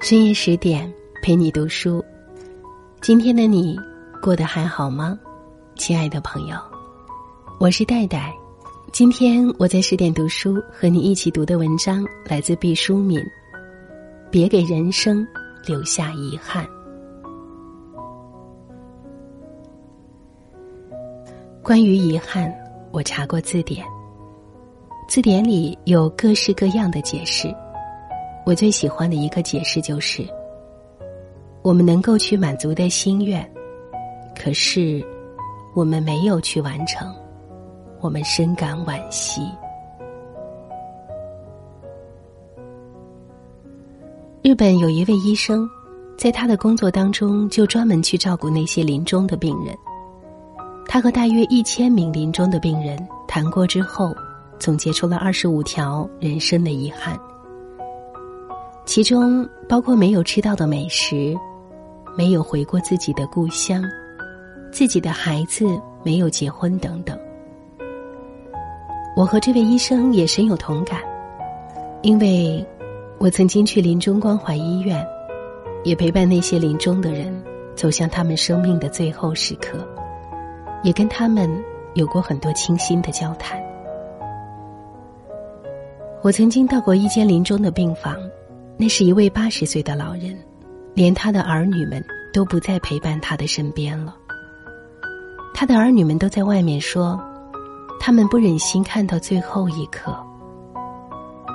深夜十点，陪你读书。今天的你过得还好吗，亲爱的朋友？我是戴戴。今天我在十点读书，和你一起读的文章来自毕淑敏。别给人生留下遗憾。关于遗憾，我查过字典，字典里有各式各样的解释。我最喜欢的一个解释就是：我们能够去满足的心愿，可是我们没有去完成，我们深感惋惜。日本有一位医生，在他的工作当中就专门去照顾那些临终的病人。他和大约一千名临终的病人谈过之后，总结出了二十五条人生的遗憾。其中包括没有吃到的美食，没有回过自己的故乡，自己的孩子没有结婚等等。我和这位医生也深有同感，因为我曾经去临终关怀医院，也陪伴那些临终的人走向他们生命的最后时刻，也跟他们有过很多倾心的交谈。我曾经到过一间临终的病房。那是一位八十岁的老人，连他的儿女们都不再陪伴他的身边了。他的儿女们都在外面说，他们不忍心看到最后一刻。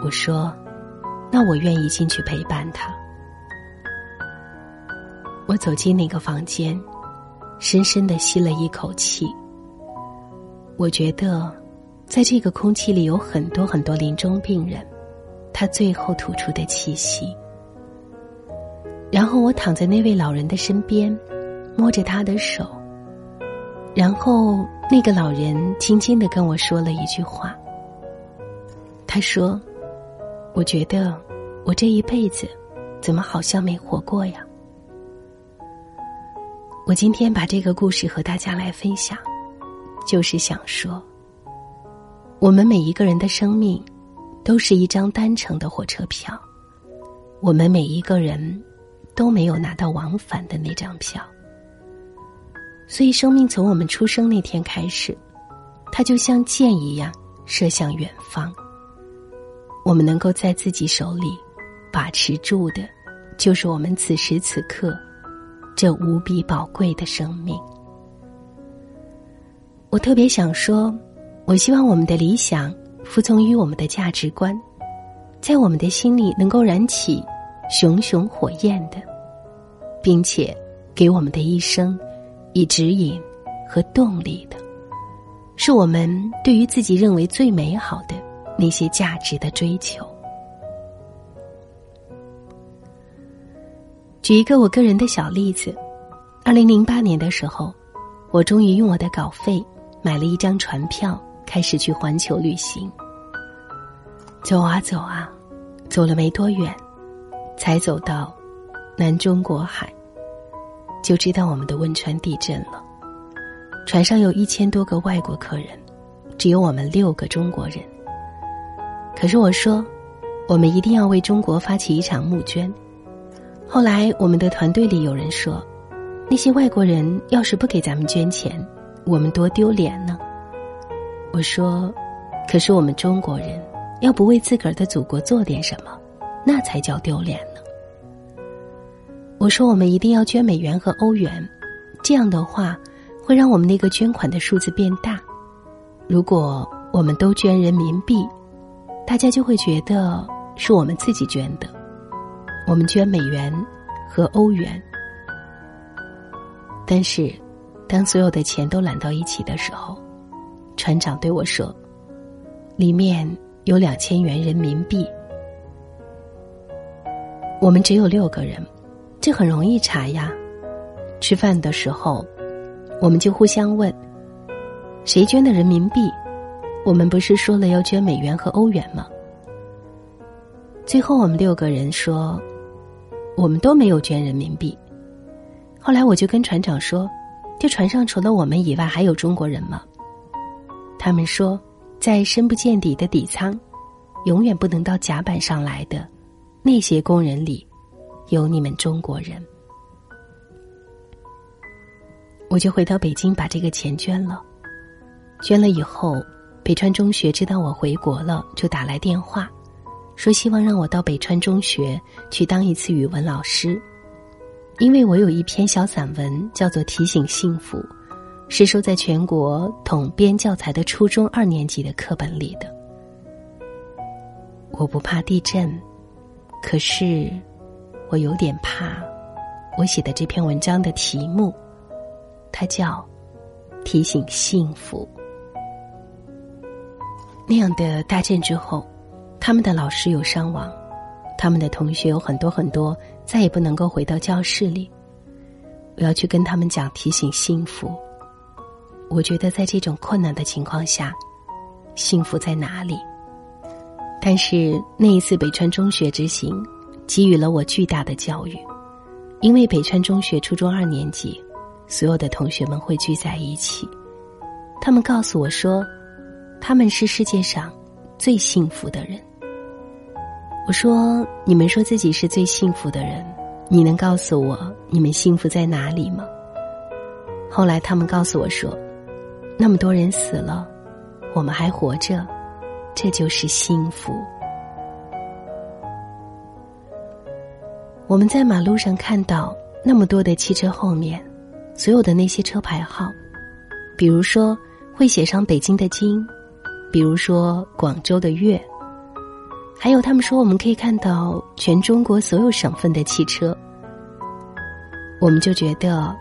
我说，那我愿意进去陪伴他。我走进那个房间，深深的吸了一口气。我觉得，在这个空气里有很多很多临终病人。他最后吐出的气息。然后我躺在那位老人的身边，摸着他的手。然后那个老人轻轻的跟我说了一句话。他说：“我觉得我这一辈子，怎么好像没活过呀？”我今天把这个故事和大家来分享，就是想说，我们每一个人的生命。都是一张单程的火车票，我们每一个人都没有拿到往返的那张票，所以生命从我们出生那天开始，它就像箭一样射向远方。我们能够在自己手里把持住的，就是我们此时此刻这无比宝贵的生命。我特别想说，我希望我们的理想。服从于我们的价值观，在我们的心里能够燃起熊熊火焰的，并且给我们的一生以指引和动力的，是我们对于自己认为最美好的那些价值的追求。举一个我个人的小例子：，二零零八年的时候，我终于用我的稿费买了一张船票。开始去环球旅行，走啊走啊，走了没多远，才走到南中国海，就知道我们的汶川地震了。船上有一千多个外国客人，只有我们六个中国人。可是我说，我们一定要为中国发起一场募捐。后来我们的团队里有人说，那些外国人要是不给咱们捐钱，我们多丢脸呢。我说：“可是我们中国人要不为自个儿的祖国做点什么，那才叫丢脸呢。”我说：“我们一定要捐美元和欧元，这样的话会让我们那个捐款的数字变大。如果我们都捐人民币，大家就会觉得是我们自己捐的。我们捐美元和欧元，但是当所有的钱都揽到一起的时候。”船长对我说：“里面有两千元人民币。我们只有六个人，这很容易查呀。吃饭的时候，我们就互相问：谁捐的人民币？我们不是说了要捐美元和欧元吗？最后我们六个人说，我们都没有捐人民币。后来我就跟船长说：这船上除了我们以外，还有中国人吗？”他们说，在深不见底的底舱，永远不能到甲板上来的那些工人里，有你们中国人。我就回到北京，把这个钱捐了。捐了以后，北川中学知道我回国了，就打来电话，说希望让我到北川中学去当一次语文老师，因为我有一篇小散文叫做《提醒幸福》，是收在全国统编教材的初中二年级的课本里的。我不怕地震，可是我有点怕我写的这篇文章的题目，它叫《提醒幸福》。那样的大震之后，他们的老师有伤亡，他们的同学有很多很多再也不能够回到教室里。我要去跟他们讲提醒幸福。我觉得在这种困难的情况下，幸福在哪里？但是那一次北川中学之行，给予了我巨大的教育，因为北川中学初中二年级，所有的同学们会聚在一起，他们告诉我说，他们是世界上最幸福的人。我说，你们说自己是最幸福的人，你能告诉我你们幸福在哪里吗？后来他们告诉我说，那么多人死了，我们还活着。这就是幸福。我们在马路上看到那么多的汽车后面，所有的那些车牌号，比如说会写上北京的京，比如说广州的粤，还有他们说我们可以看到全中国所有省份的汽车，我们就觉得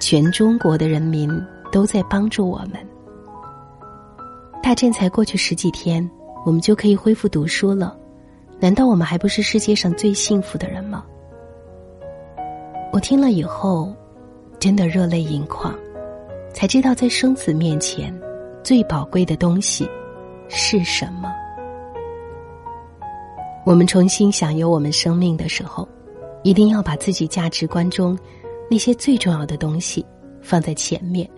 全中国的人民都在帮助我们。大震才过去十几天，我们就可以恢复读书了。难道我们还不是世界上最幸福的人吗？我听了以后，真的热泪盈眶，才知道在生死面前，最宝贵的东西是什么。我们重新享有我们生命的时候，一定要把自己价值观中那些最重要的东西放在前面。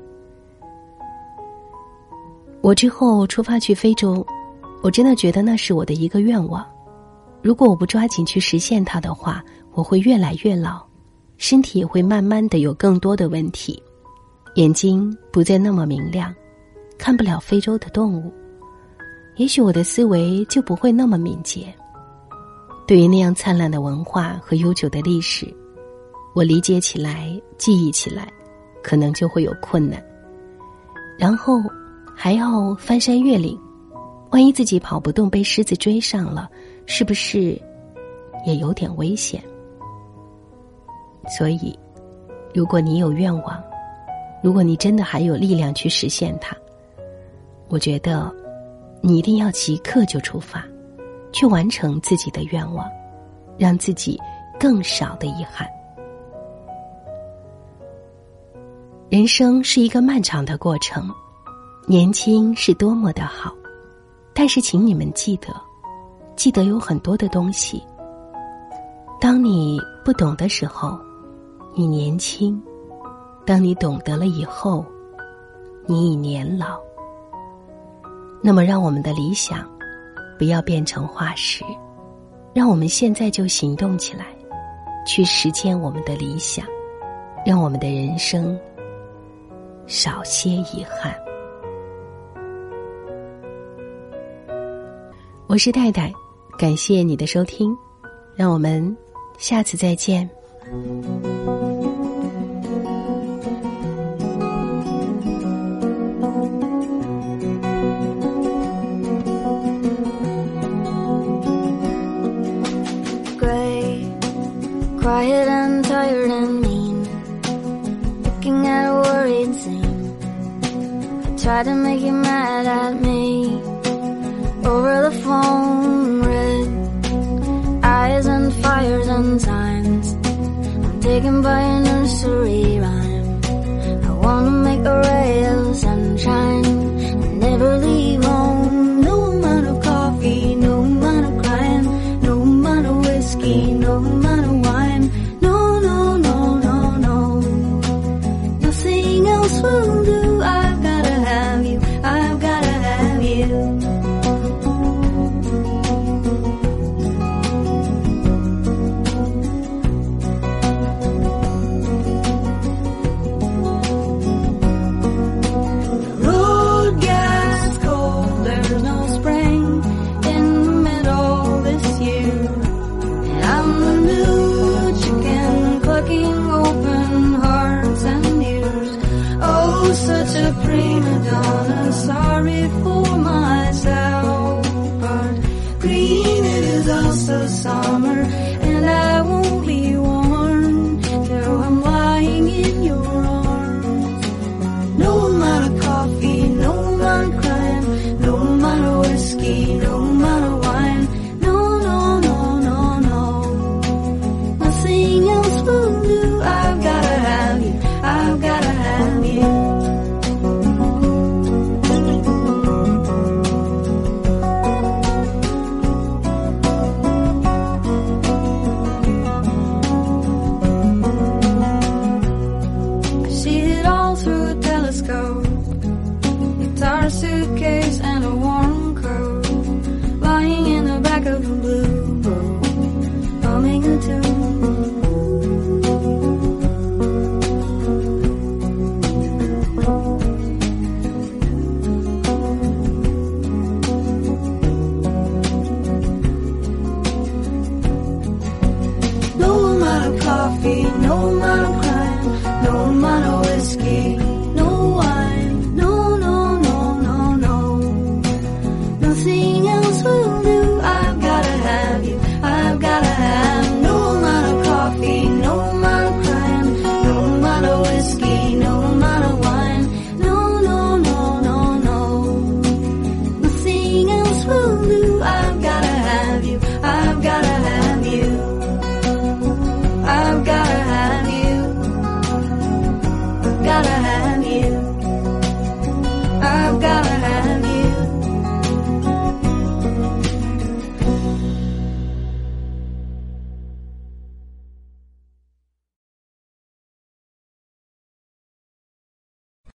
我之后出发去非洲，我真的觉得那是我的一个愿望。如果我不抓紧去实现它的话，我会越来越老，身体也会慢慢的有更多的问题，眼睛不再那么明亮，看不了非洲的动物，也许我的思维就不会那么敏捷。对于那样灿烂的文化和悠久的历史，我理解起来、记忆起来，可能就会有困难。然后。还要翻山越岭，万一自己跑不动被狮子追上了，是不是也有点危险？所以，如果你有愿望，如果你真的还有力量去实现它，我觉得你一定要即刻就出发，去完成自己的愿望，让自己更少的遗憾。人生是一个漫长的过程。年轻是多么的好，但是请你们记得，记得有很多的东西。当你不懂的时候，你年轻；当你懂得了以后，你已年老。那么，让我们的理想不要变成化石，让我们现在就行动起来，去实践我们的理想，让我们的人生少些遗憾。我是戴戴，感谢你的收听，让我们下次再见。Over the phone, red eyes and fires and signs. I'm taken by a nursery rhyme. I wanna make a ray of sunshine summer